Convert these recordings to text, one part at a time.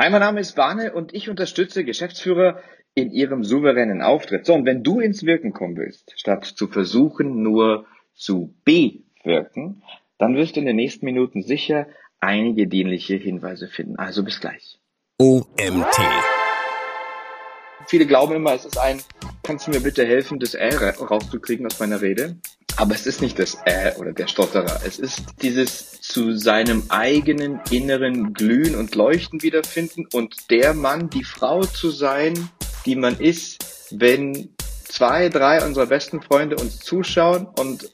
Hi, mein Name ist Barne und ich unterstütze Geschäftsführer in ihrem souveränen Auftritt. So, und wenn du ins Wirken kommen willst, statt zu versuchen, nur zu bewirken, dann wirst du in den nächsten Minuten sicher einige dienliche Hinweise finden. Also bis gleich. OMT. Viele glauben immer, es ist ein, kannst du mir bitte helfen, das Ä rauszukriegen aus meiner Rede? Aber es ist nicht das Äh oder der Stotterer. Es ist dieses zu seinem eigenen inneren Glühen und Leuchten wiederfinden und der Mann, die Frau zu sein, die man ist, wenn zwei, drei unserer besten Freunde uns zuschauen und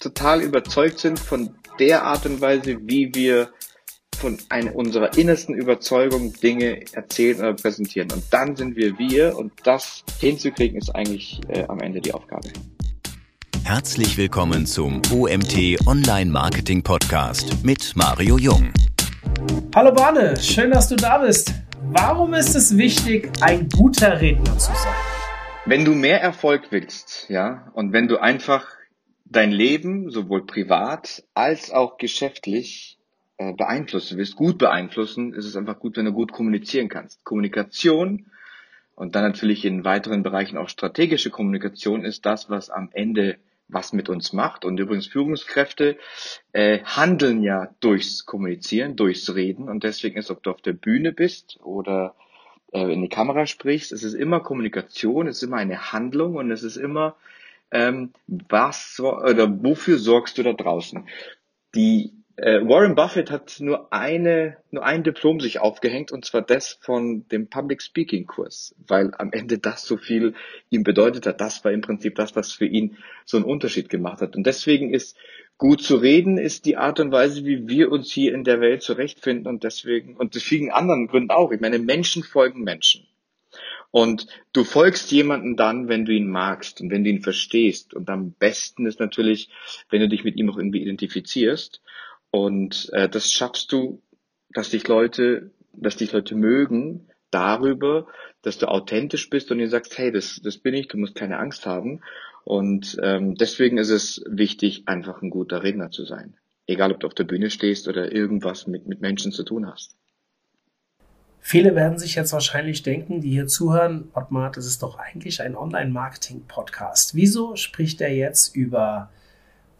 total überzeugt sind von der Art und Weise, wie wir von einer unserer innersten Überzeugung Dinge erzählen oder präsentieren. Und dann sind wir wir und das hinzukriegen ist eigentlich äh, am Ende die Aufgabe. Herzlich willkommen zum OMT Online Marketing Podcast mit Mario Jung. Hallo Barne, schön, dass du da bist. Warum ist es wichtig, ein guter Redner zu sein? Wenn du mehr Erfolg willst, ja, und wenn du einfach dein Leben sowohl privat als auch geschäftlich äh, beeinflussen willst, gut beeinflussen, ist es einfach gut, wenn du gut kommunizieren kannst. Kommunikation und dann natürlich in weiteren Bereichen auch strategische Kommunikation ist das, was am Ende was mit uns macht. Und übrigens Führungskräfte äh, handeln ja durchs Kommunizieren, durchs Reden. Und deswegen ist, ob du auf der Bühne bist oder äh, in die Kamera sprichst, es ist immer Kommunikation, es ist immer eine Handlung und es ist immer ähm, was oder wofür sorgst du da draußen? Die äh, Warren Buffett hat nur eine, nur ein Diplom sich aufgehängt und zwar das von dem Public Speaking Kurs, weil am Ende das so viel ihm bedeutet hat. Das war im Prinzip das, was für ihn so einen Unterschied gemacht hat. Und deswegen ist gut zu reden, ist die Art und Weise, wie wir uns hier in der Welt zurechtfinden und deswegen, und aus vielen anderen Gründen auch. Ich meine, Menschen folgen Menschen. Und du folgst jemanden dann, wenn du ihn magst und wenn du ihn verstehst. Und am besten ist natürlich, wenn du dich mit ihm auch irgendwie identifizierst. Und äh, das schaffst du, dass dich Leute, dass dich Leute mögen darüber, dass du authentisch bist und ihnen sagst, hey, das, das bin ich, du musst keine Angst haben. Und ähm, deswegen ist es wichtig, einfach ein guter Redner zu sein. Egal, ob du auf der Bühne stehst oder irgendwas mit, mit Menschen zu tun hast. Viele werden sich jetzt wahrscheinlich denken, die hier zuhören, Ottmar, das ist doch eigentlich ein Online-Marketing-Podcast. Wieso spricht er jetzt über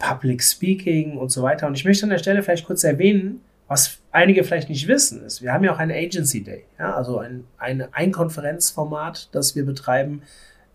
Public Speaking und so weiter. Und ich möchte an der Stelle vielleicht kurz erwähnen, was einige vielleicht nicht wissen, ist, wir haben ja auch eine Agency Day, ja, also ein, eine, ein Konferenzformat, das wir betreiben,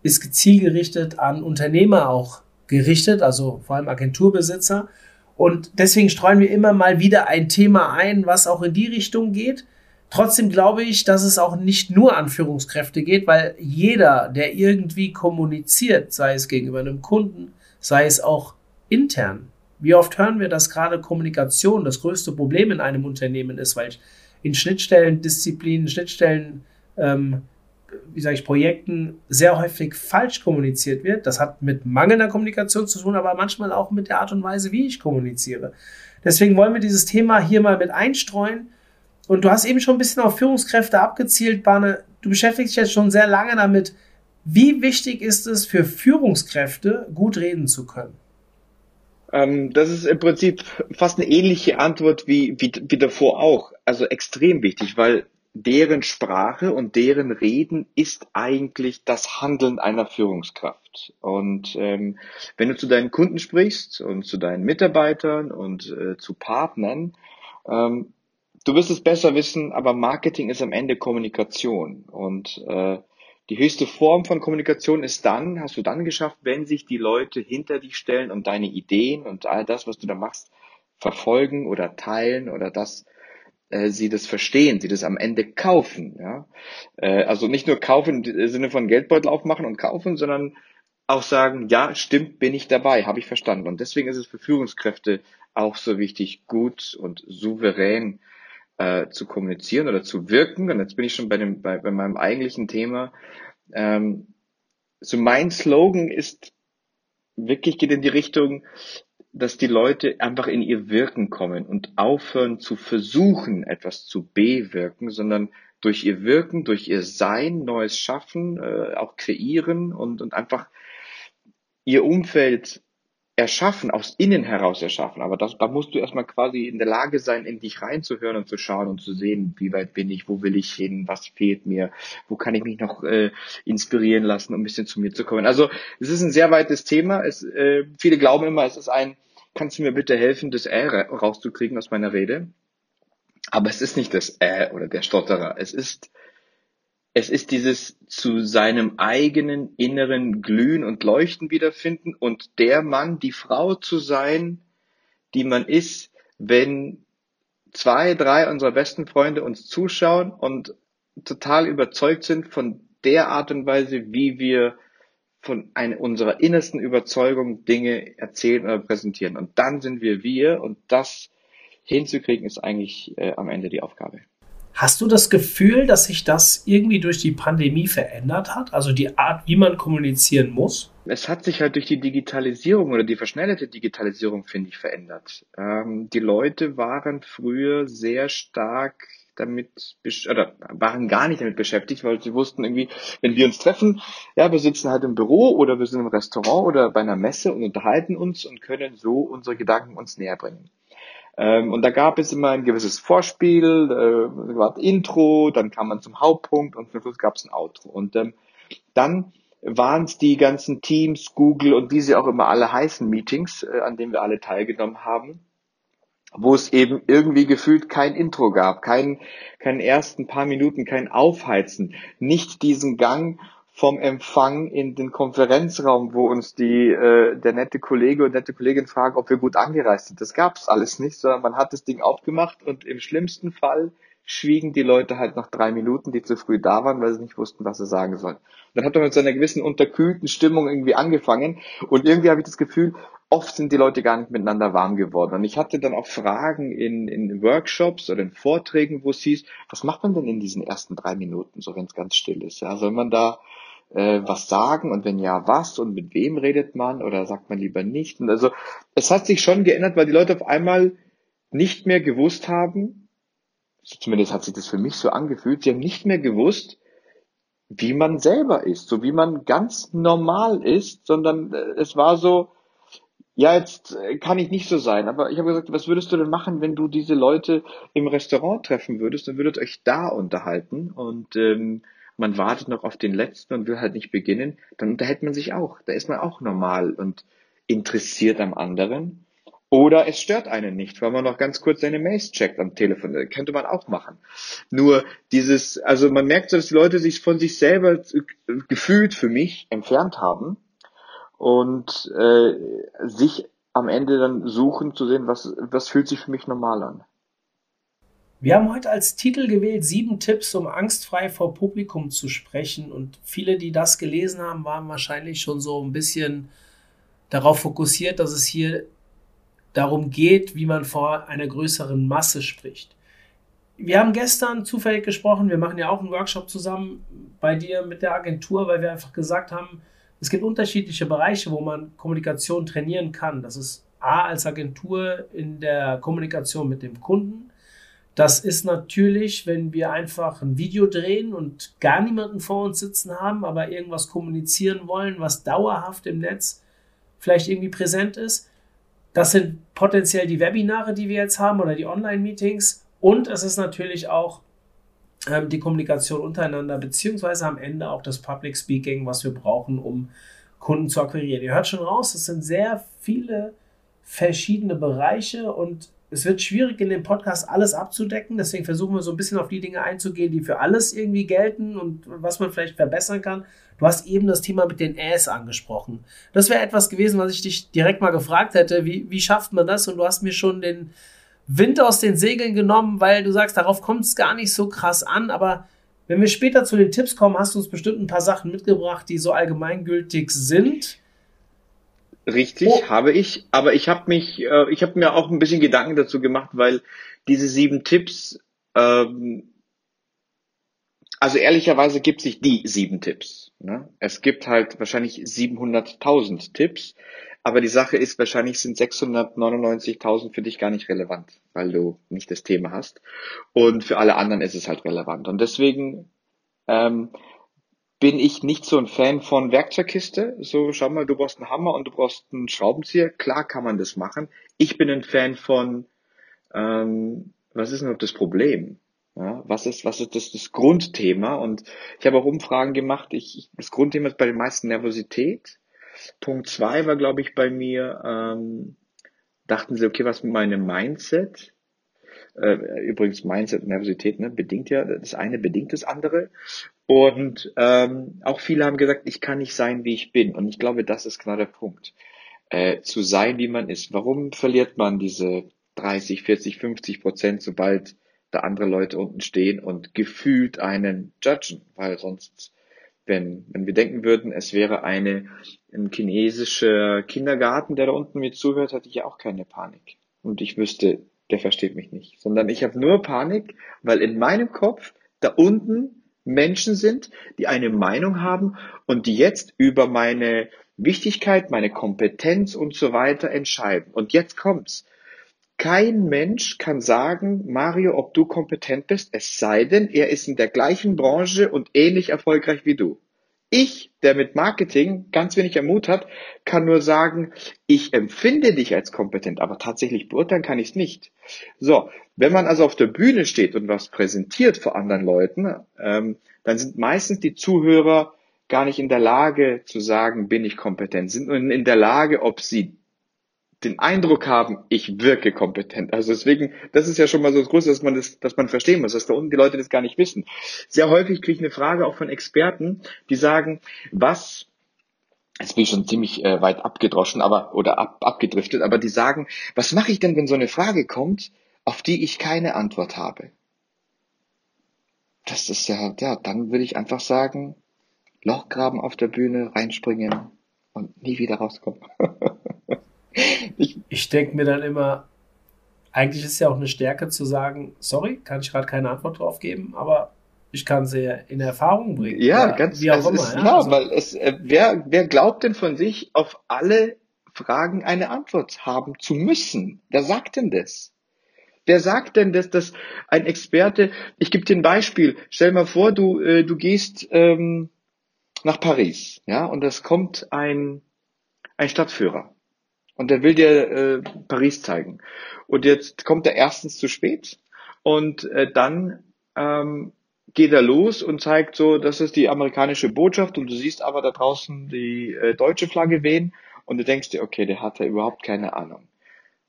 ist zielgerichtet an Unternehmer auch gerichtet, also vor allem Agenturbesitzer. Und deswegen streuen wir immer mal wieder ein Thema ein, was auch in die Richtung geht. Trotzdem glaube ich, dass es auch nicht nur an Führungskräfte geht, weil jeder, der irgendwie kommuniziert, sei es gegenüber einem Kunden, sei es auch intern. Wie oft hören wir, dass gerade Kommunikation das größte Problem in einem Unternehmen ist, weil in Schnittstellen, Disziplinen, Schnittstellen, ähm, wie sage ich, Projekten sehr häufig falsch kommuniziert wird. Das hat mit mangelnder Kommunikation zu tun, aber manchmal auch mit der Art und Weise, wie ich kommuniziere. Deswegen wollen wir dieses Thema hier mal mit einstreuen. Und du hast eben schon ein bisschen auf Führungskräfte abgezielt, Barne. Du beschäftigst dich jetzt schon sehr lange damit. Wie wichtig ist es für Führungskräfte, gut reden zu können? Ähm, das ist im Prinzip fast eine ähnliche Antwort wie, wie, wie davor auch. Also extrem wichtig, weil deren Sprache und deren Reden ist eigentlich das Handeln einer Führungskraft. Und ähm, wenn du zu deinen Kunden sprichst und zu deinen Mitarbeitern und äh, zu Partnern, ähm, du wirst es besser wissen, aber Marketing ist am Ende Kommunikation. Und äh, die höchste Form von Kommunikation ist dann, hast du dann geschafft, wenn sich die Leute hinter dich stellen und deine Ideen und all das, was du da machst, verfolgen oder teilen oder dass äh, sie das verstehen, sie das am Ende kaufen. Ja? Äh, also nicht nur kaufen im Sinne von Geldbeutel aufmachen und kaufen, sondern auch sagen, ja, stimmt, bin ich dabei, habe ich verstanden. Und deswegen ist es für Führungskräfte auch so wichtig, gut und souverän äh, zu kommunizieren oder zu wirken. Und jetzt bin ich schon bei, dem, bei, bei meinem eigentlichen Thema. Ähm, so mein Slogan ist wirklich geht in die Richtung, dass die Leute einfach in ihr Wirken kommen und aufhören zu versuchen, etwas zu bewirken, sondern durch ihr Wirken, durch ihr Sein Neues schaffen, äh, auch kreieren und, und einfach ihr Umfeld erschaffen, aus innen heraus erschaffen. Aber das, da musst du erstmal quasi in der Lage sein, in dich reinzuhören und zu schauen und zu sehen, wie weit bin ich, wo will ich hin, was fehlt mir, wo kann ich mich noch äh, inspirieren lassen, um ein bisschen zu mir zu kommen. Also es ist ein sehr weites Thema. Es, äh, viele glauben immer, es ist ein, kannst du mir bitte helfen, das Ä rauszukriegen aus meiner Rede? Aber es ist nicht das Ä oder der Stotterer. Es ist es ist dieses zu seinem eigenen inneren Glühen und Leuchten wiederfinden und der Mann, die Frau zu sein, die man ist, wenn zwei, drei unserer besten Freunde uns zuschauen und total überzeugt sind von der Art und Weise, wie wir von einer unserer innersten Überzeugung Dinge erzählen oder präsentieren. Und dann sind wir wir und das hinzukriegen ist eigentlich äh, am Ende die Aufgabe. Hast du das Gefühl, dass sich das irgendwie durch die Pandemie verändert hat? Also die Art, wie man kommunizieren muss? Es hat sich halt durch die Digitalisierung oder die verschnellte Digitalisierung, finde ich, verändert. Ähm, die Leute waren früher sehr stark damit oder waren gar nicht damit beschäftigt, weil sie wussten irgendwie, wenn wir uns treffen, ja, wir sitzen halt im Büro oder wir sind im Restaurant oder bei einer Messe und unterhalten uns und können so unsere Gedanken uns näher bringen. Ähm, und da gab es immer ein gewisses Vorspiel, äh, war Intro, dann kam man zum Hauptpunkt und zum Schluss gab es ein Outro. Und ähm, dann waren es die ganzen Teams, Google und wie sie auch immer alle heißen Meetings, äh, an denen wir alle teilgenommen haben, wo es eben irgendwie gefühlt kein Intro gab, kein, keinen ersten paar Minuten, kein Aufheizen, nicht diesen Gang vom Empfang in den Konferenzraum, wo uns die äh, der nette Kollege und nette Kollegin fragen, ob wir gut angereist sind. Das gab's alles nicht, sondern man hat das Ding aufgemacht und im schlimmsten Fall schwiegen die Leute halt nach drei Minuten, die zu früh da waren, weil sie nicht wussten, was sie sagen sollen. dann hat man mit so einer gewissen unterkühlten Stimmung irgendwie angefangen und irgendwie habe ich das Gefühl, oft sind die Leute gar nicht miteinander warm geworden. Und ich hatte dann auch Fragen in, in Workshops oder in Vorträgen, wo es hieß, was macht man denn in diesen ersten drei Minuten, so wenn es ganz still ist? Ja, soll man da äh, was sagen und wenn ja, was und mit wem redet man oder sagt man lieber nicht? Und also es hat sich schon geändert, weil die Leute auf einmal nicht mehr gewusst haben, zumindest hat sich das für mich so angefühlt, sie haben nicht mehr gewusst, wie man selber ist, so wie man ganz normal ist, sondern äh, es war so, ja, jetzt äh, kann ich nicht so sein, aber ich habe gesagt, was würdest du denn machen, wenn du diese Leute im Restaurant treffen würdest, dann würdet euch da unterhalten und ähm, man wartet noch auf den letzten und will halt nicht beginnen, dann unterhält man sich auch. Da ist man auch normal und interessiert am anderen. Oder es stört einen nicht, weil man noch ganz kurz seine Mails checkt am Telefon. Das könnte man auch machen. Nur dieses, also man merkt so, dass die Leute sich von sich selber gefühlt für mich entfernt haben und äh, sich am Ende dann suchen zu sehen, was, was fühlt sich für mich normal an. Wir haben heute als Titel gewählt sieben Tipps, um angstfrei vor Publikum zu sprechen. Und viele, die das gelesen haben, waren wahrscheinlich schon so ein bisschen darauf fokussiert, dass es hier darum geht, wie man vor einer größeren Masse spricht. Wir haben gestern zufällig gesprochen, wir machen ja auch einen Workshop zusammen bei dir mit der Agentur, weil wir einfach gesagt haben, es gibt unterschiedliche Bereiche, wo man Kommunikation trainieren kann. Das ist A als Agentur in der Kommunikation mit dem Kunden, das ist natürlich, wenn wir einfach ein Video drehen und gar niemanden vor uns sitzen haben, aber irgendwas kommunizieren wollen, was dauerhaft im Netz vielleicht irgendwie präsent ist. Das sind potenziell die Webinare, die wir jetzt haben oder die Online-Meetings. Und es ist natürlich auch ähm, die Kommunikation untereinander, beziehungsweise am Ende auch das Public Speaking, was wir brauchen, um Kunden zu akquirieren. Ihr hört schon raus, es sind sehr viele verschiedene Bereiche und es wird schwierig in dem Podcast alles abzudecken, deswegen versuchen wir so ein bisschen auf die Dinge einzugehen, die für alles irgendwie gelten und was man vielleicht verbessern kann. Du hast eben das Thema mit den Äs angesprochen. Das wäre etwas gewesen, was ich dich direkt mal gefragt hätte. Wie, wie schafft man das? Und du hast mir schon den Wind aus den Segeln genommen, weil du sagst, darauf kommt es gar nicht so krass an. Aber wenn wir später zu den Tipps kommen, hast du uns bestimmt ein paar Sachen mitgebracht, die so allgemeingültig sind Richtig, oh. habe ich. Aber ich habe mich, äh, ich habe mir auch ein bisschen Gedanken dazu gemacht, weil diese sieben Tipps, ähm, also ehrlicherweise gibt es nicht die sieben Tipps. Ne? Es gibt halt wahrscheinlich 700.000 Tipps, aber die Sache ist, wahrscheinlich sind 699.000 für dich gar nicht relevant, weil du nicht das Thema hast. Und für alle anderen ist es halt relevant. Und deswegen ähm, bin ich nicht so ein Fan von Werkzeugkiste. So, schau mal, du brauchst einen Hammer und du brauchst einen Schraubenzieher. Klar kann man das machen. Ich bin ein Fan von, ähm, was ist denn das Problem? Ja, was ist, was ist das, das Grundthema? Und ich habe auch Umfragen gemacht. Ich, das Grundthema ist bei den meisten Nervosität. Punkt zwei war, glaube ich, bei mir, ähm, dachten sie, okay, was mit meinem Mindset? Äh, übrigens Mindset und Nervosität ne, bedingt ja, das eine bedingt das andere. Und ähm, auch viele haben gesagt, ich kann nicht sein, wie ich bin. Und ich glaube, das ist genau der Punkt. Äh, zu sein, wie man ist. Warum verliert man diese 30, 40, 50 Prozent, sobald da andere Leute unten stehen und gefühlt einen judgen? Weil sonst, wenn, wenn wir denken würden, es wäre eine, ein chinesischer Kindergarten, der da unten mir zuhört, hätte ich ja auch keine Panik. Und ich wüsste, der versteht mich nicht, sondern ich habe nur Panik, weil in meinem Kopf da unten Menschen sind, die eine Meinung haben und die jetzt über meine Wichtigkeit, meine Kompetenz und so weiter entscheiden. Und jetzt kommt's. Kein Mensch kann sagen, Mario, ob du kompetent bist, es sei denn, er ist in der gleichen Branche und ähnlich erfolgreich wie du. Ich, der mit Marketing ganz wenig am Mut hat, kann nur sagen, ich empfinde dich als kompetent, aber tatsächlich beurteilen kann ich es nicht. So, wenn man also auf der Bühne steht und was präsentiert vor anderen Leuten, ähm, dann sind meistens die Zuhörer gar nicht in der Lage zu sagen, bin ich kompetent, sind nur in der Lage, ob sie den Eindruck haben, ich wirke kompetent. Also deswegen, das ist ja schon mal so das Große, dass man das, dass man verstehen muss, dass da unten die Leute das gar nicht wissen. Sehr häufig kriege ich eine Frage auch von Experten, die sagen, was Jetzt bin ich schon ziemlich äh, weit abgedroschen, aber oder ab, abgedriftet, aber die sagen, was mache ich denn, wenn so eine Frage kommt, auf die ich keine Antwort habe? Das ist ja, ja, dann würde ich einfach sagen, Lochgraben auf der Bühne, reinspringen und nie wieder rauskommen. ich ich denke mir dann immer, eigentlich ist es ja auch eine Stärke zu sagen, sorry, kann ich gerade keine Antwort drauf geben, aber ich kann sie in Erfahrung bringen. Ja, ganz wie auch immer. Ist ja, klar, also. weil es, äh, wer, wer glaubt denn von sich, auf alle Fragen eine Antwort haben zu müssen? Wer sagt denn das? Wer sagt denn, dass das ein Experte, ich gebe dir ein Beispiel, stell mal vor, du, äh, du gehst ähm, nach Paris, ja, und es kommt ein, ein Stadtführer und der will dir äh, Paris zeigen. Und jetzt kommt er erstens zu spät und äh, dann ähm, geht er los und zeigt so, das ist die amerikanische Botschaft und du siehst aber da draußen die äh, deutsche Flagge wehen und du denkst dir, okay, der hat ja überhaupt keine Ahnung.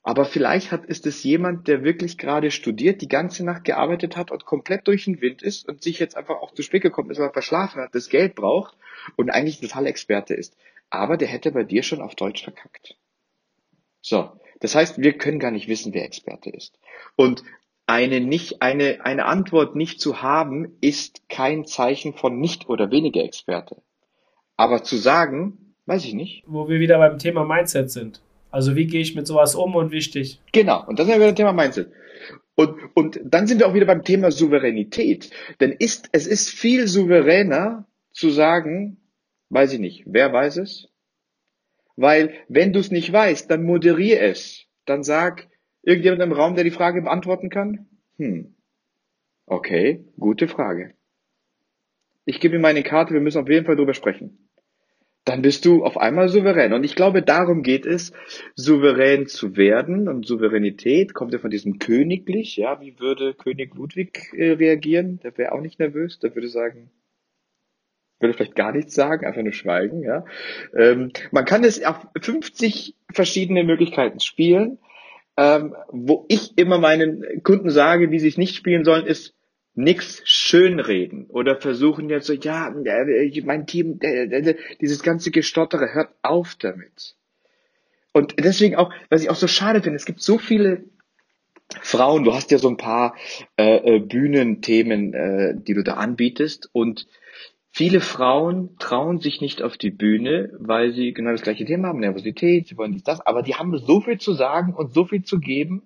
Aber vielleicht hat, ist es jemand, der wirklich gerade studiert, die ganze Nacht gearbeitet hat und komplett durch den Wind ist und sich jetzt einfach auch zu spät gekommen ist, weil er verschlafen hat, das Geld braucht und eigentlich ein totaler Experte ist. Aber der hätte bei dir schon auf Deutsch verkackt. So. Das heißt, wir können gar nicht wissen, wer Experte ist. Und eine nicht, eine, eine Antwort nicht zu haben, ist kein Zeichen von nicht oder weniger Experte. Aber zu sagen, weiß ich nicht. Wo wir wieder beim Thema Mindset sind. Also wie gehe ich mit sowas um und wichtig? Genau, und das ist ja wieder Thema Mindset. Und, und dann sind wir auch wieder beim Thema Souveränität. Denn ist, es ist viel souveräner zu sagen, weiß ich nicht, wer weiß es? Weil wenn du es nicht weißt, dann moderier es. Dann sag, irgendjemand im Raum, der die Frage beantworten kann? Hm. Okay, gute Frage. Ich gebe ihm meine Karte, wir müssen auf jeden Fall drüber sprechen dann bist du auf einmal souverän. Und ich glaube, darum geht es, souverän zu werden. Und Souveränität kommt ja von diesem königlich. Ja, wie würde König Ludwig äh, reagieren? Der wäre auch nicht nervös. Der würde sagen, würde vielleicht gar nichts sagen, einfach nur schweigen. Ja, ähm, man kann es auf 50 verschiedene Möglichkeiten spielen. Ähm, wo ich immer meinen Kunden sage, wie sie es nicht spielen sollen, ist nix schönreden oder versuchen jetzt so, ja, mein Team, dieses ganze Gestottere, hört auf damit. Und deswegen auch, was ich auch so schade finde, es gibt so viele Frauen, du hast ja so ein paar äh, äh, Bühnenthemen, äh, die du da anbietest und viele Frauen trauen sich nicht auf die Bühne, weil sie genau das gleiche Thema haben, Nervosität, sie wollen dies, das, aber die haben so viel zu sagen und so viel zu geben,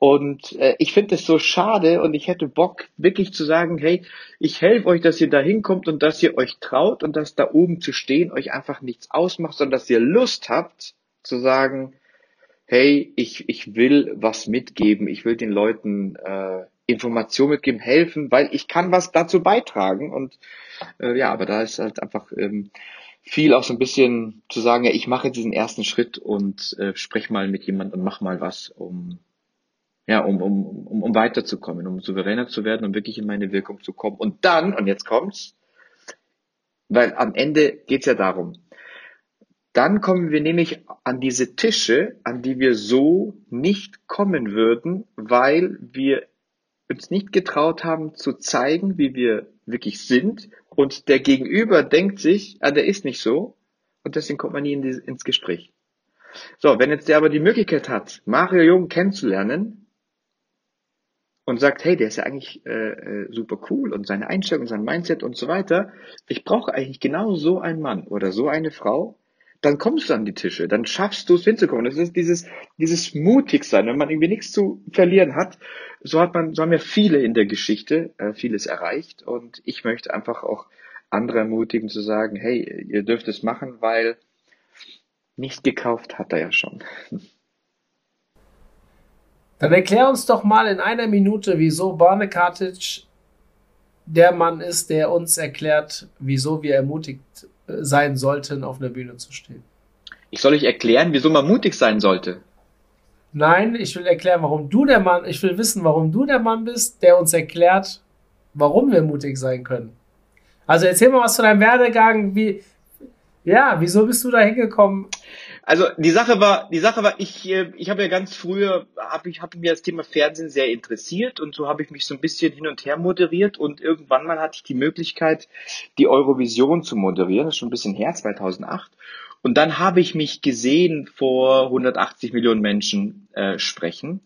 und äh, ich finde es so schade und ich hätte Bock, wirklich zu sagen, hey, ich helfe euch, dass ihr da hinkommt und dass ihr euch traut und dass da oben zu stehen euch einfach nichts ausmacht, sondern dass ihr Lust habt zu sagen, hey, ich, ich will was mitgeben, ich will den Leuten äh, Informationen mitgeben, helfen, weil ich kann was dazu beitragen und äh, ja, aber da ist halt einfach ähm, viel auch so ein bisschen zu sagen, ja, ich mache diesen ersten Schritt und äh, spreche mal mit jemandem und mach mal was, um ja, um, um, um, um weiterzukommen, um souveräner zu werden, um wirklich in meine Wirkung zu kommen. Und dann, und jetzt kommt's, weil am Ende geht's ja darum, dann kommen wir nämlich an diese Tische, an die wir so nicht kommen würden, weil wir uns nicht getraut haben zu zeigen, wie wir wirklich sind. Und der Gegenüber denkt sich, ah, der ist nicht so. Und deswegen kommt man nie in die, ins Gespräch. So, wenn jetzt der aber die Möglichkeit hat, Mario Jung kennenzulernen und sagt, hey, der ist ja eigentlich äh, äh super cool und seine Einstellung, sein Mindset und so weiter. Ich brauche eigentlich genau so einen Mann oder so eine Frau, dann kommst du an die Tische, dann schaffst du es hinzukommen. Das ist dieses, dieses mutig sein, wenn man irgendwie nichts zu verlieren hat. So hat man, so haben ja viele in der Geschichte äh, vieles erreicht und ich möchte einfach auch andere ermutigen zu sagen, hey, ihr dürft es machen, weil nicht gekauft hat er ja schon. Dann erklär uns doch mal in einer Minute, wieso Barnekatic der Mann ist, der uns erklärt, wieso wir ermutigt sein sollten, auf einer Bühne zu stehen. Ich soll euch erklären, wieso man mutig sein sollte. Nein, ich will erklären, warum du der Mann, ich will wissen, warum du der Mann bist, der uns erklärt, warum wir mutig sein können. Also erzähl mal was von deinem Werdegang, wie, ja, wieso bist du da hingekommen? Also die Sache war, die Sache war, ich, äh, ich habe ja ganz früher, habe ich habe mir das Thema Fernsehen sehr interessiert und so habe ich mich so ein bisschen hin und her moderiert und irgendwann mal hatte ich die Möglichkeit, die Eurovision zu moderieren, das ist schon ein bisschen her, 2008. Und dann habe ich mich gesehen vor 180 Millionen Menschen äh, sprechen.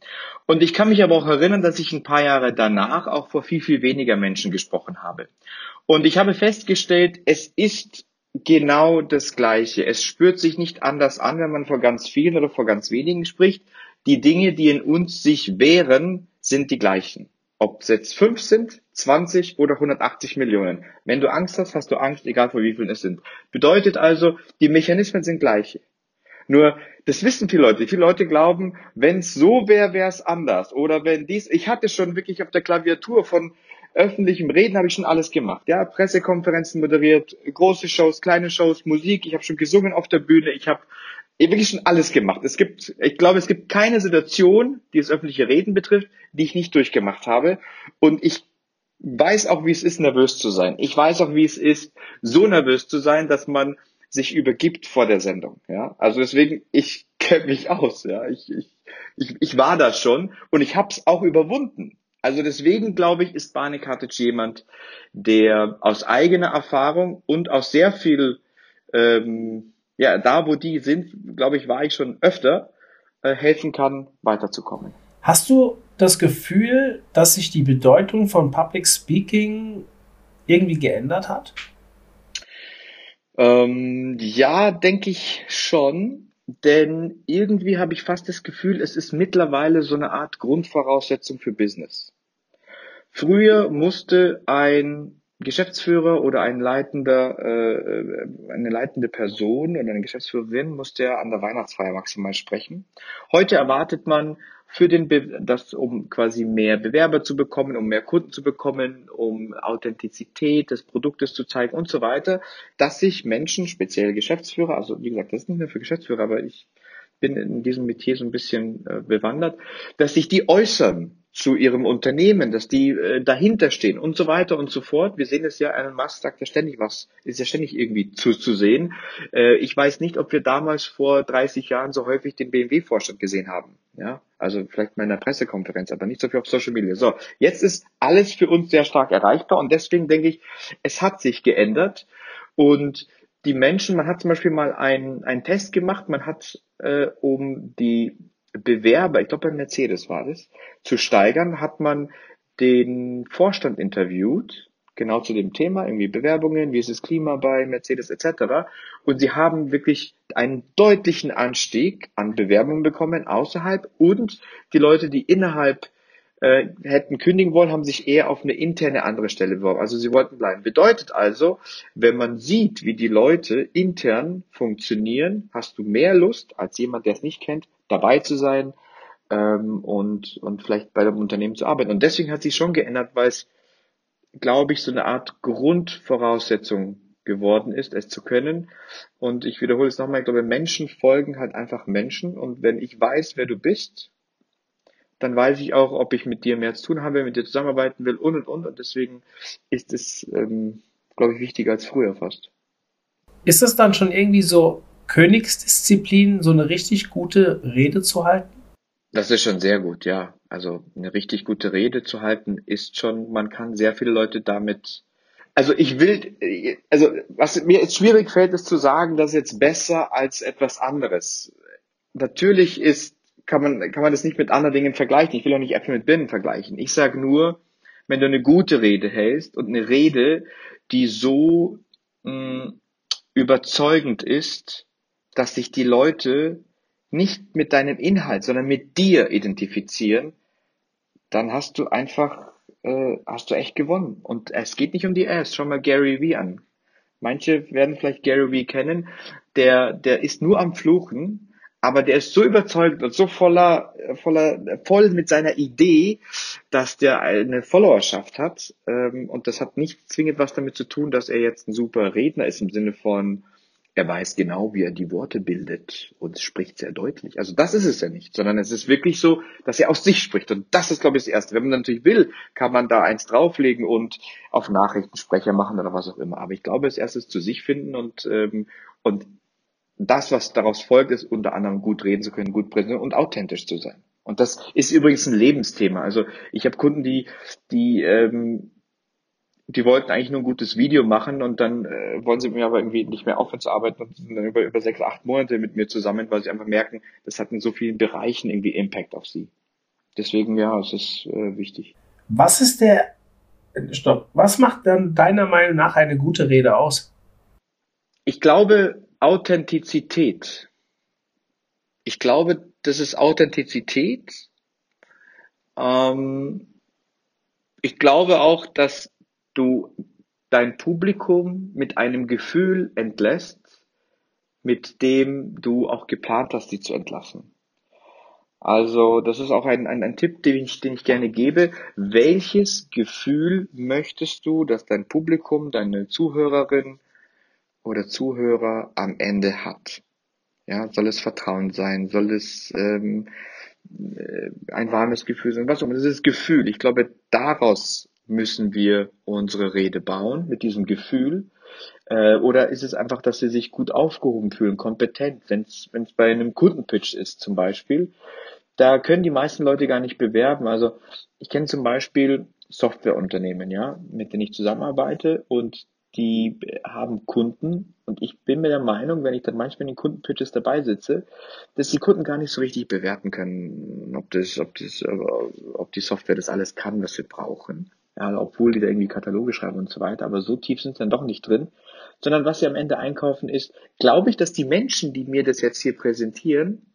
Und ich kann mich aber auch erinnern, dass ich ein paar Jahre danach auch vor viel, viel weniger Menschen gesprochen habe. Und ich habe festgestellt, es ist genau das Gleiche. Es spürt sich nicht anders an, wenn man vor ganz vielen oder vor ganz wenigen spricht. Die Dinge, die in uns sich wehren, sind die gleichen. Ob es jetzt fünf sind, 20 oder 180 Millionen. Wenn du Angst hast, hast du Angst, egal vor wie vielen es sind. Bedeutet also, die Mechanismen sind gleiche. Nur, das wissen viele Leute. Viele Leute glauben, wenn es so wäre, wäre es anders. Oder wenn dies, ich hatte schon wirklich auf der Klaviatur von öffentlichem Reden habe ich schon alles gemacht. Ja, Pressekonferenzen moderiert, große Shows, kleine Shows, Musik. Ich habe schon gesungen auf der Bühne. Ich habe wirklich schon alles gemacht. Es gibt, ich glaube, es gibt keine Situation, die das öffentliche Reden betrifft, die ich nicht durchgemacht habe. Und ich weiß auch, wie es ist, nervös zu sein. Ich weiß auch, wie es ist, so nervös zu sein, dass man sich übergibt vor der Sendung. Ja, also deswegen, ich kenne mich aus. Ja, ich, ich, ich, ich war das schon und ich habe es auch überwunden. Also deswegen glaube ich, ist Barney Katic jemand, der aus eigener Erfahrung und aus sehr viel, ähm, ja, da wo die sind, glaube ich, war ich schon öfter, äh, helfen kann, weiterzukommen. Hast du das Gefühl, dass sich die Bedeutung von Public Speaking irgendwie geändert hat? Ähm, ja, denke ich schon. Denn irgendwie habe ich fast das Gefühl, es ist mittlerweile so eine Art Grundvoraussetzung für Business. Früher musste ein Geschäftsführer oder ein leitender, äh, eine leitende Person oder eine Geschäftsführerin musste ja an der Weihnachtsfeier maximal sprechen. Heute erwartet man für den, Be das, um quasi mehr Bewerber zu bekommen, um mehr Kunden zu bekommen, um Authentizität des Produktes zu zeigen und so weiter, dass sich Menschen, speziell Geschäftsführer, also wie gesagt, das ist nicht nur für Geschäftsführer, aber ich bin in diesem Metier so ein bisschen äh, bewandert, dass sich die äußern zu ihrem Unternehmen, dass die äh, dahinter stehen und so weiter und so fort. Wir sehen es ja, Elon Musk sagt ja ständig was, ist ja ständig irgendwie zuzusehen. Äh, ich weiß nicht, ob wir damals vor 30 Jahren so häufig den BMW-Vorstand gesehen haben. Ja, also vielleicht mal in einer Pressekonferenz, aber nicht so viel auf Social Media. So, jetzt ist alles für uns sehr stark erreichbar und deswegen denke ich, es hat sich geändert und die Menschen, man hat zum Beispiel mal einen, einen Test gemacht, man hat äh, um die Bewerber, ich glaube bei Mercedes war das, zu steigern, hat man den Vorstand interviewt, genau zu dem Thema, irgendwie Bewerbungen, wie ist das Klima bei Mercedes etc. Und sie haben wirklich einen deutlichen Anstieg an Bewerbungen bekommen außerhalb und die Leute, die innerhalb äh, hätten kündigen wollen, haben sich eher auf eine interne andere Stelle beworben. Also sie wollten bleiben. Bedeutet also, wenn man sieht, wie die Leute intern funktionieren, hast du mehr Lust als jemand, der es nicht kennt, dabei zu sein, ähm, und, und vielleicht bei dem Unternehmen zu arbeiten. Und deswegen hat sich schon geändert, weil es, glaube ich, so eine Art Grundvoraussetzung geworden ist, es zu können. Und ich wiederhole es nochmal, ich glaube, Menschen folgen halt einfach Menschen. Und wenn ich weiß, wer du bist, dann weiß ich auch, ob ich mit dir mehr zu tun habe, mit dir zusammenarbeiten will und und und. Und deswegen ist es, ähm, glaube ich, wichtiger als früher fast. Ist es dann schon irgendwie so Königsdisziplin, so eine richtig gute Rede zu halten? Das ist schon sehr gut, ja. Also eine richtig gute Rede zu halten ist schon, man kann sehr viele Leute damit. Also ich will, also was mir jetzt schwierig fällt, ist zu sagen, das ist jetzt besser als etwas anderes. Natürlich ist, kann man, kann man das nicht mit anderen Dingen vergleichen. Ich will auch nicht Äpfel mit Birnen vergleichen. Ich sage nur, wenn du eine gute Rede hältst und eine Rede, die so mh, mm, überzeugend ist, dass sich die Leute nicht mit deinem Inhalt, sondern mit dir identifizieren, dann hast du einfach, äh, hast du echt gewonnen. Und es geht nicht um die Ass. Schau mal Gary Vee an. Manche werden vielleicht Gary Vee kennen. Der, der ist nur am Fluchen, aber der ist so überzeugt und so voller, voller, voll mit seiner Idee, dass der eine Followerschaft hat. Ähm, und das hat nicht zwingend was damit zu tun, dass er jetzt ein super Redner ist im Sinne von, er weiß genau, wie er die Worte bildet und spricht sehr deutlich. Also das ist es ja nicht, sondern es ist wirklich so, dass er aus sich spricht. Und das ist, glaube ich, das Erste. Wenn man natürlich will, kann man da eins drauflegen und auf Nachrichtensprecher machen oder was auch immer. Aber ich glaube, das Erste ist zu sich finden und, ähm, und das, was daraus folgt, ist unter anderem gut reden zu können, gut präsentieren und authentisch zu sein. Und das ist übrigens ein Lebensthema. Also ich habe Kunden, die, die ähm, die wollten eigentlich nur ein gutes Video machen und dann äh, wollen sie mir aber irgendwie nicht mehr aufhören zu arbeiten und sind dann über, über sechs, acht Monate mit mir zusammen, weil sie einfach merken, das hat in so vielen Bereichen irgendwie Impact auf sie. Deswegen, ja, es ist äh, wichtig. Was ist der, stopp, was macht dann deiner Meinung nach eine gute Rede aus? Ich glaube, Authentizität. Ich glaube, das ist Authentizität. Ähm, ich glaube auch, dass du dein Publikum mit einem Gefühl entlässt, mit dem du auch geplant hast, sie zu entlassen. Also das ist auch ein, ein, ein Tipp, den ich, den ich gerne gebe. Welches Gefühl möchtest du, dass dein Publikum, deine Zuhörerin oder Zuhörer am Ende hat? Ja, soll es Vertrauen sein? Soll es ähm, äh, ein warmes Gefühl sein? Was auch immer. Das ist das Gefühl. Ich glaube, daraus müssen wir unsere Rede bauen mit diesem Gefühl? Äh, oder ist es einfach, dass sie sich gut aufgehoben fühlen, kompetent, wenn es bei einem Kundenpitch ist zum Beispiel? Da können die meisten Leute gar nicht bewerben. Also ich kenne zum Beispiel Softwareunternehmen, ja, mit denen ich zusammenarbeite und die haben Kunden und ich bin mir der Meinung, wenn ich dann manchmal in den Kundenpitches dabei sitze, dass die Kunden gar nicht so richtig bewerten können, ob das, ob das, ob die Software das alles kann, was wir brauchen ja, obwohl die da irgendwie Kataloge schreiben und so weiter, aber so tief sind sie dann doch nicht drin, sondern was sie am Ende einkaufen ist, glaube ich, dass die Menschen, die mir das jetzt hier präsentieren,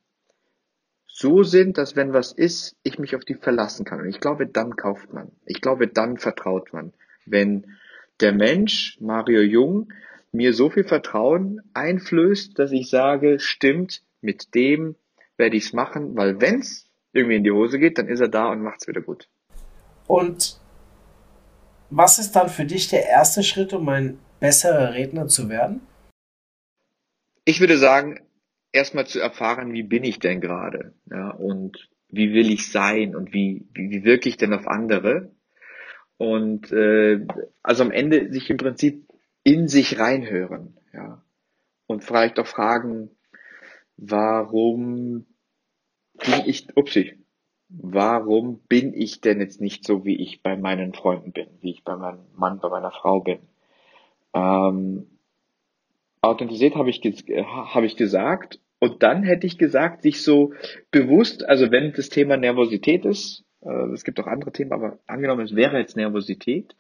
so sind, dass wenn was ist, ich mich auf die verlassen kann. Und ich glaube, dann kauft man. Ich glaube, dann vertraut man. Wenn der Mensch, Mario Jung, mir so viel Vertrauen einflößt, dass ich sage, stimmt, mit dem werde ich es machen, weil wenn's irgendwie in die Hose geht, dann ist er da und macht's wieder gut. Und was ist dann für dich der erste Schritt, um ein besserer Redner zu werden? Ich würde sagen, erstmal zu erfahren, wie bin ich denn gerade, ja, und wie will ich sein und wie, wie, wie wirke ich denn auf andere? Und äh, also am Ende sich im Prinzip in sich reinhören, ja. Und vielleicht auch fragen, warum bin ich, upsie, warum bin ich denn jetzt nicht so, wie ich bei meinen Freunden bin, wie ich bei meinem Mann, bei meiner Frau bin? Ähm, Authentizität habe ich, hab ich gesagt. Und dann hätte ich gesagt, sich so bewusst, also wenn das Thema Nervosität ist, äh, es gibt auch andere Themen, aber angenommen, es wäre jetzt Nervosität,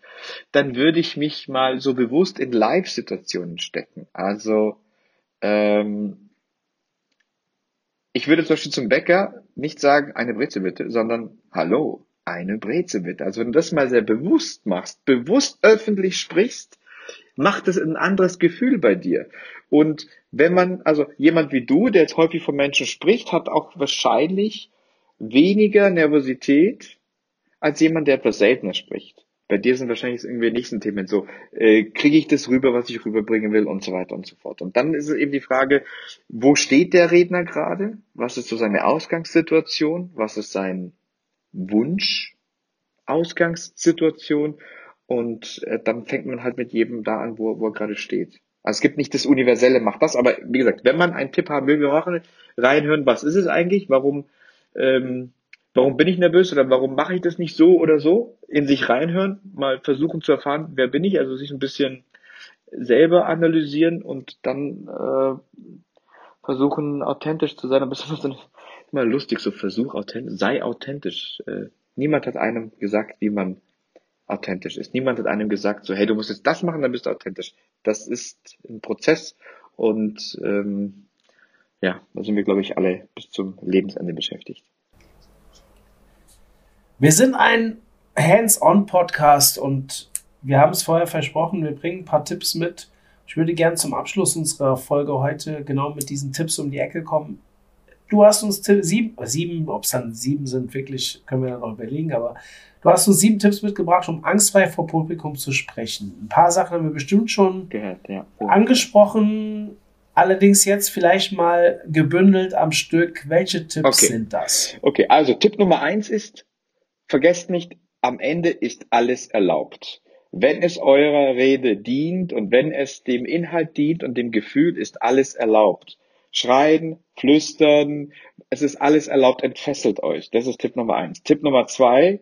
dann würde ich mich mal so bewusst in Live-Situationen stecken. Also ähm, ich würde zum Beispiel zum Bäcker nicht sagen, eine Breze bitte, sondern hallo, eine Breze bitte. Also wenn du das mal sehr bewusst machst, bewusst öffentlich sprichst, macht es ein anderes Gefühl bei dir. Und wenn man, also jemand wie du, der jetzt häufig von Menschen spricht, hat auch wahrscheinlich weniger Nervosität als jemand, der etwas seltener spricht. Bei dir sind wahrscheinlich irgendwie die nächsten Themen so, äh, kriege ich das rüber, was ich rüberbringen will und so weiter und so fort. Und dann ist es eben die Frage, wo steht der Redner gerade? Was ist so seine Ausgangssituation? Was ist sein Wunsch? Ausgangssituation? Und äh, dann fängt man halt mit jedem da an, wo, wo er gerade steht. Also es gibt nicht das Universelle, macht das, aber wie gesagt, wenn man einen Tipp haben will, wir machen reinhören, was ist es eigentlich, warum ähm, warum bin ich nervös oder warum mache ich das nicht so oder so, in sich reinhören, mal versuchen zu erfahren, wer bin ich, also sich ein bisschen selber analysieren und dann äh, versuchen authentisch zu sein. Aber es ist immer lustig, so Versuch authentisch, sei authentisch. Äh, niemand hat einem gesagt, wie man authentisch ist. Niemand hat einem gesagt, so hey, du musst jetzt das machen, dann bist du authentisch. Das ist ein Prozess und ähm, ja, da sind wir, glaube ich, alle bis zum Lebensende beschäftigt. Wir sind ein Hands-on-Podcast und wir haben es vorher versprochen, wir bringen ein paar Tipps mit. Ich würde gerne zum Abschluss unserer Folge heute genau mit diesen Tipps um die Ecke kommen. Du hast uns sieben, sieben ob es dann sieben sind, wirklich, können wir dann noch überlegen, aber du hast uns sieben Tipps mitgebracht, um angstfrei vor Publikum zu sprechen. Ein paar Sachen haben wir bestimmt schon Gehört, ja. angesprochen, allerdings jetzt vielleicht mal gebündelt am Stück. Welche Tipps okay. sind das? Okay, also Tipp Nummer eins ist, Vergesst nicht, am Ende ist alles erlaubt. Wenn es eurer Rede dient und wenn es dem Inhalt dient und dem Gefühl, ist alles erlaubt. Schreien, flüstern, es ist alles erlaubt, entfesselt euch. Das ist Tipp Nummer eins. Tipp Nummer zwei,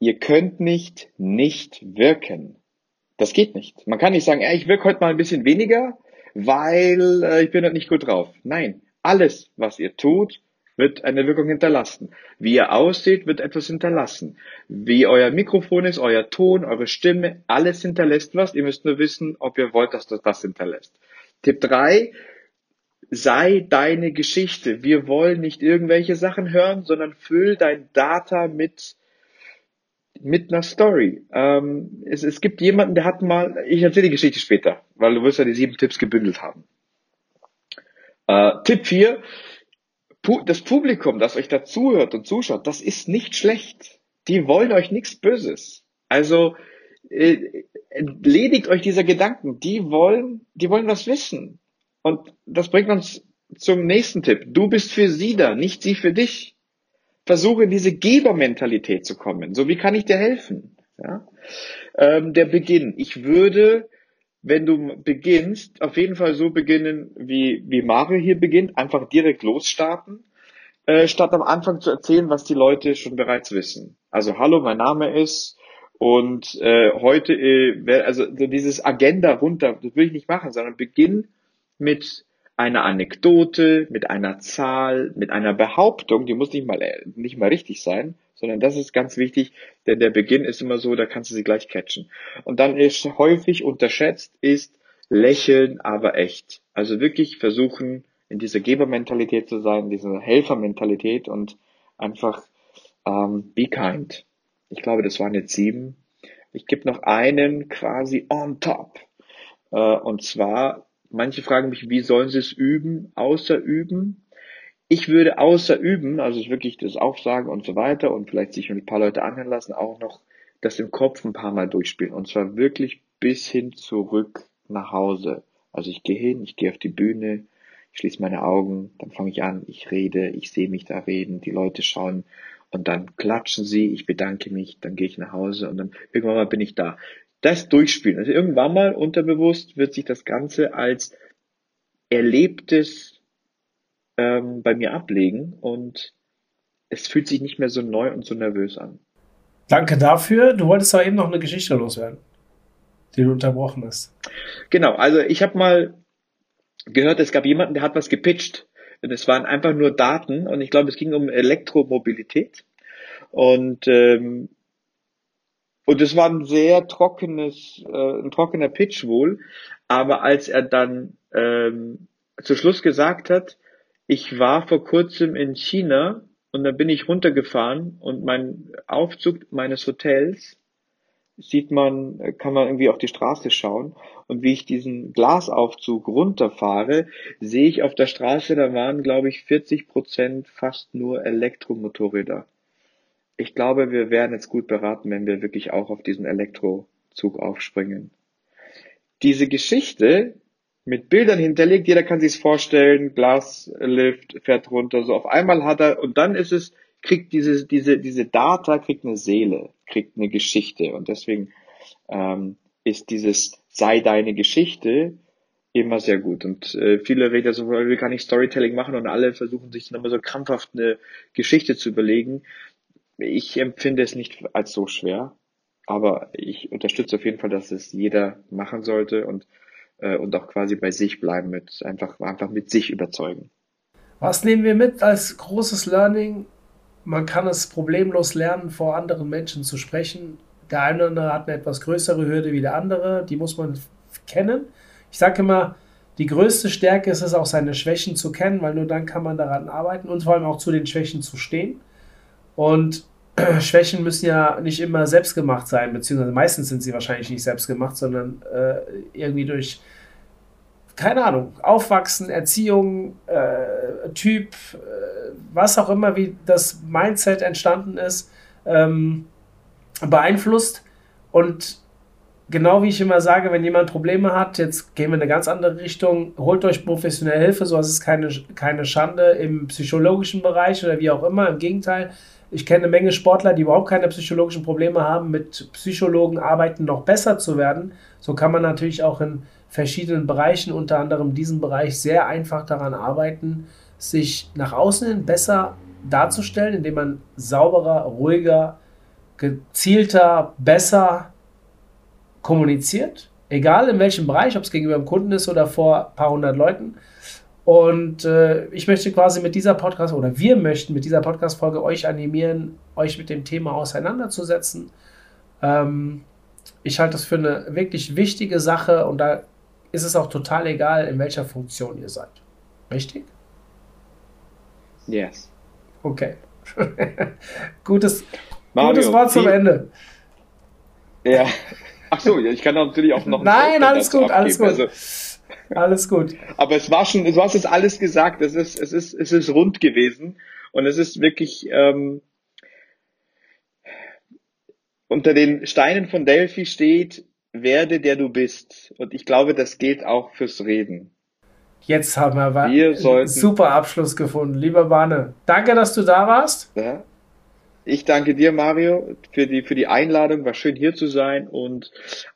ihr könnt nicht nicht wirken. Das geht nicht. Man kann nicht sagen, ich wirke heute mal ein bisschen weniger, weil äh, ich bin halt nicht gut drauf. Nein, alles, was ihr tut, wird eine Wirkung hinterlassen. Wie ihr aussieht, wird etwas hinterlassen. Wie euer Mikrofon ist, euer Ton, eure Stimme, alles hinterlässt was. Ihr müsst nur wissen, ob ihr wollt, dass das das hinterlässt. Tipp drei: Sei deine Geschichte. Wir wollen nicht irgendwelche Sachen hören, sondern füll dein Data mit mit einer Story. Ähm, es, es gibt jemanden, der hat mal, ich erzähle die Geschichte später, weil du wirst ja die sieben Tipps gebündelt haben. Äh, Tipp vier das Publikum, das euch dazuhört und zuschaut, das ist nicht schlecht. Die wollen euch nichts Böses. Also äh, entledigt euch dieser Gedanken. Die wollen, die wollen was wissen. Und das bringt uns zum nächsten Tipp. Du bist für sie da, nicht sie für dich. Versuche in diese Gebermentalität zu kommen. So, wie kann ich dir helfen? Ja? Ähm, der Beginn. Ich würde wenn du beginnst, auf jeden Fall so beginnen, wie, wie Mario hier beginnt, einfach direkt losstarten, äh, statt am Anfang zu erzählen, was die Leute schon bereits wissen. Also hallo, mein Name ist und äh, heute, äh, also so dieses Agenda runter, das will ich nicht machen, sondern beginn mit einer Anekdote, mit einer Zahl, mit einer Behauptung, die muss nicht mal, äh, nicht mal richtig sein, sondern das ist ganz wichtig, denn der Beginn ist immer so, da kannst du sie gleich catchen. Und dann ist häufig unterschätzt ist lächeln, aber echt. Also wirklich versuchen, in dieser Gebermentalität zu sein, in dieser Helfermentalität und einfach ähm, be kind. Ich glaube, das waren jetzt sieben. Ich gebe noch einen quasi on top. Äh, und zwar, manche fragen mich, wie sollen sie es üben, außer üben? Ich würde außer üben, also wirklich das Aufsagen und so weiter und vielleicht sich ein paar Leute anhören lassen, auch noch das im Kopf ein paar Mal durchspielen. Und zwar wirklich bis hin zurück nach Hause. Also ich gehe hin, ich gehe auf die Bühne, ich schließe meine Augen, dann fange ich an, ich rede, ich sehe mich da reden, die Leute schauen und dann klatschen sie, ich bedanke mich, dann gehe ich nach Hause und dann irgendwann mal bin ich da. Das durchspielen. Also irgendwann mal unterbewusst wird sich das Ganze als erlebtes ähm, bei mir ablegen und es fühlt sich nicht mehr so neu und so nervös an. Danke dafür. Du wolltest aber eben noch eine Geschichte loswerden, die du unterbrochen hast. Genau, also ich habe mal gehört, es gab jemanden, der hat was gepitcht. Und es waren einfach nur Daten und ich glaube, es ging um Elektromobilität. Und ähm, und es war ein sehr trockenes, äh, ein trockener Pitch wohl. Aber als er dann ähm, zu Schluss gesagt hat, ich war vor kurzem in China und dann bin ich runtergefahren und mein Aufzug meines Hotels sieht man, kann man irgendwie auf die Straße schauen. Und wie ich diesen Glasaufzug runterfahre, sehe ich auf der Straße, da waren, glaube ich, 40 Prozent fast nur Elektromotorräder. Ich glaube, wir wären jetzt gut beraten, wenn wir wirklich auch auf diesen Elektrozug aufspringen. Diese Geschichte mit Bildern hinterlegt, jeder kann sich's vorstellen, Glaslift fährt runter, so auf einmal hat er, und dann ist es, kriegt diese, diese, diese Data, kriegt eine Seele, kriegt eine Geschichte. Und deswegen ähm, ist dieses sei deine Geschichte immer sehr gut. Und äh, viele reden so, wir kann nicht Storytelling machen und alle versuchen sich dann immer so krampfhaft eine Geschichte zu überlegen. Ich empfinde es nicht als so schwer, aber ich unterstütze auf jeden Fall, dass es jeder machen sollte und äh, und auch quasi bei sich bleiben mit einfach einfach mit sich überzeugen. Was nehmen wir mit als großes Learning? Man kann es problemlos lernen, vor anderen Menschen zu sprechen. Der eine oder andere hat eine etwas größere Hürde wie der andere, die muss man kennen. Ich sage immer, die größte Stärke ist es auch, seine Schwächen zu kennen, weil nur dann kann man daran arbeiten und vor allem auch zu den Schwächen zu stehen. Und Schwächen müssen ja nicht immer selbst gemacht sein, beziehungsweise meistens sind sie wahrscheinlich nicht selbst gemacht, sondern äh, irgendwie durch, keine Ahnung, Aufwachsen, Erziehung, äh, Typ, äh, was auch immer, wie das Mindset entstanden ist, ähm, beeinflusst. Und genau wie ich immer sage, wenn jemand Probleme hat, jetzt gehen wir in eine ganz andere Richtung, holt euch professionelle Hilfe, so ist es keine, keine Schande im psychologischen Bereich oder wie auch immer. Im Gegenteil, ich kenne eine Menge Sportler, die überhaupt keine psychologischen Probleme haben, mit Psychologen arbeiten, noch besser zu werden. So kann man natürlich auch in verschiedenen Bereichen, unter anderem diesen Bereich, sehr einfach daran arbeiten, sich nach außen hin besser darzustellen, indem man sauberer, ruhiger, gezielter, besser kommuniziert. Egal in welchem Bereich, ob es gegenüber dem Kunden ist oder vor ein paar hundert Leuten. Und äh, ich möchte quasi mit dieser Podcast oder wir möchten mit dieser Podcast-Folge euch animieren, euch mit dem Thema auseinanderzusetzen. Ähm, ich halte das für eine wirklich wichtige Sache und da ist es auch total egal, in welcher Funktion ihr seid. Richtig? Yes. Okay. gutes, Mario, gutes Wort zum Ende. Ja. Ach so, ich kann natürlich auch noch. Nein, alles gut, alles gut. Also, alles gut. Aber es war schon, du hast es alles gesagt. Es ist, es ist, es ist rund gewesen und es ist wirklich ähm, unter den Steinen von Delphi steht: Werde der du bist. Und ich glaube, das gilt auch fürs Reden. Jetzt haben wir, wir einen super Abschluss gefunden, lieber Bahne. Danke, dass du da warst. Ja. Ich danke dir, Mario, für die, für die Einladung. War schön hier zu sein und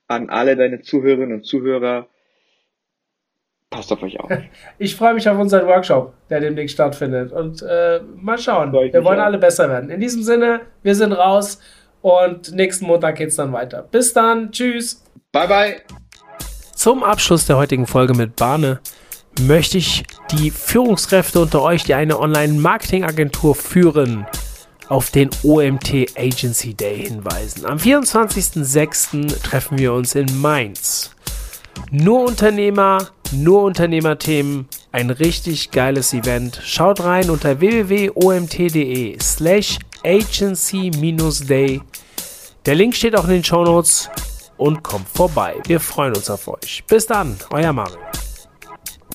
an alle deine Zuhörerinnen und Zuhörer Passt auf euch auf. Ich freue mich auf unseren Workshop, der demnächst stattfindet. Und äh, mal schauen. Wir wollen alle besser werden. In diesem Sinne, wir sind raus und nächsten Montag geht es dann weiter. Bis dann. Tschüss. Bye, bye. Zum Abschluss der heutigen Folge mit Bahne möchte ich die Führungskräfte unter euch, die eine Online-Marketing-Agentur führen, auf den OMT Agency Day hinweisen. Am 24.06. treffen wir uns in Mainz. Nur Unternehmer, nur Unternehmerthemen, ein richtig geiles Event. Schaut rein unter www.omt.de slash agency-day. Der Link steht auch in den Show Notes und kommt vorbei. Wir freuen uns auf euch. Bis dann, euer Mario.